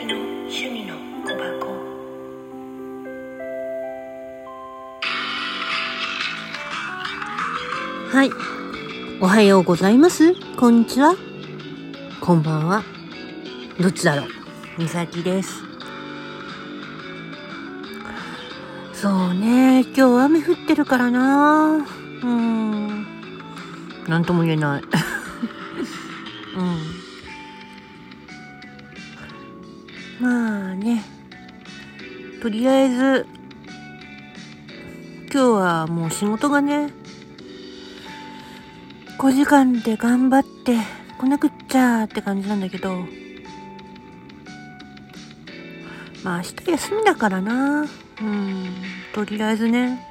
趣味の小箱。はい。おはようございます。こんにちは。こんばんは。どっちだろう。みさきです。そうね。今日雨降ってるからな。うん。何とも言えない。うん。まあね。とりあえず、今日はもう仕事がね、5時間で頑張って来なくっちゃって感じなんだけど、まあ明日休みだからな。うん、とりあえずね、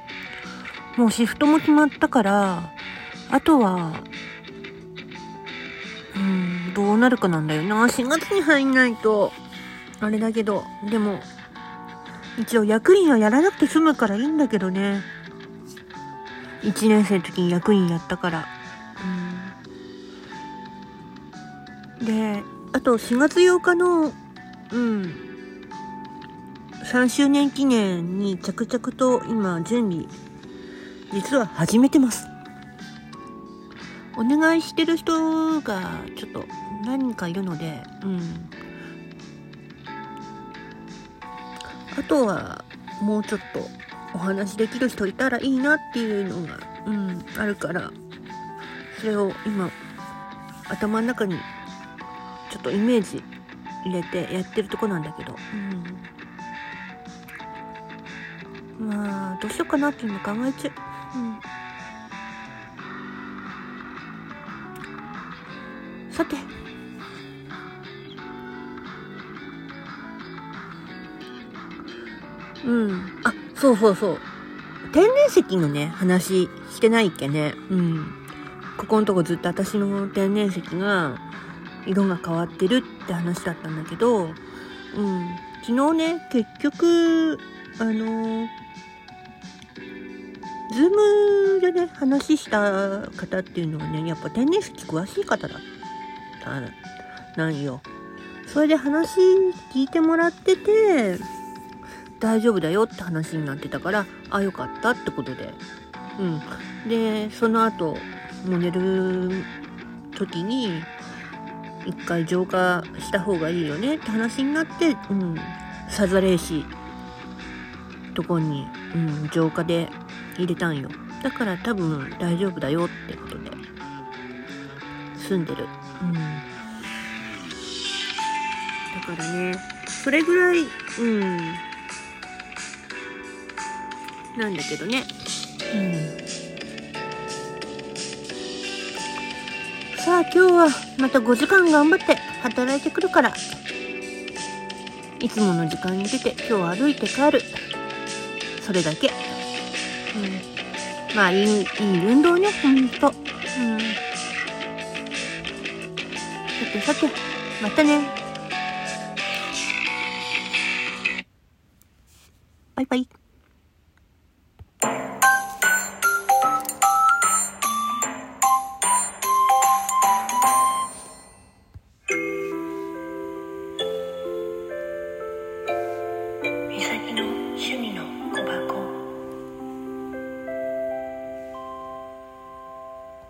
もうシフトも決まったから、あとは、うん、どうなるかなんだよな。4月に入んないと、あれだけど、でも、一応役員はやらなくて済むからいいんだけどね。1年生の時に役員やったから。うん、で、あと4月8日の、うん、3周年記念に着々と今準備、実は始めてます。お願いしてる人がちょっと何人かいるので、うん。あとは、もうちょっとお話できる人いたらいいなっていうのが、うん、あるから、それを今、頭の中にちょっとイメージ入れてやってるとこなんだけど、うん。まあ、どうしようかなっていうの考えちゃう。うん。さて、うん。あ、そうそうそう。天然石のね、話してないっけね。うん。ここのとこずっと私の天然石が色が変わってるって話だったんだけど、うん。昨日ね、結局、あのズームでね、話した方っていうのはね、やっぱ天然石詳しい方だったなんよ。それで話聞いてもらってて、大丈夫だよって話になってたから、あ、よかったってことで。うん。で、その後、もう寝る時に、一回浄化した方がいいよねって話になって、うん。サザレーシとこに、うん、浄化で入れたんよ。だから多分大丈夫だよってことで、住んでる。うん。だからね、それぐらい、うん。なんだけどね。うん。さあ今日はまた5時間頑張って働いてくるから。いつもの時間に出て今日歩いて帰る。それだけ。うん。まあいい、いい運動ね、ほんと。うん。さてさて、またね。バイバイ。生命。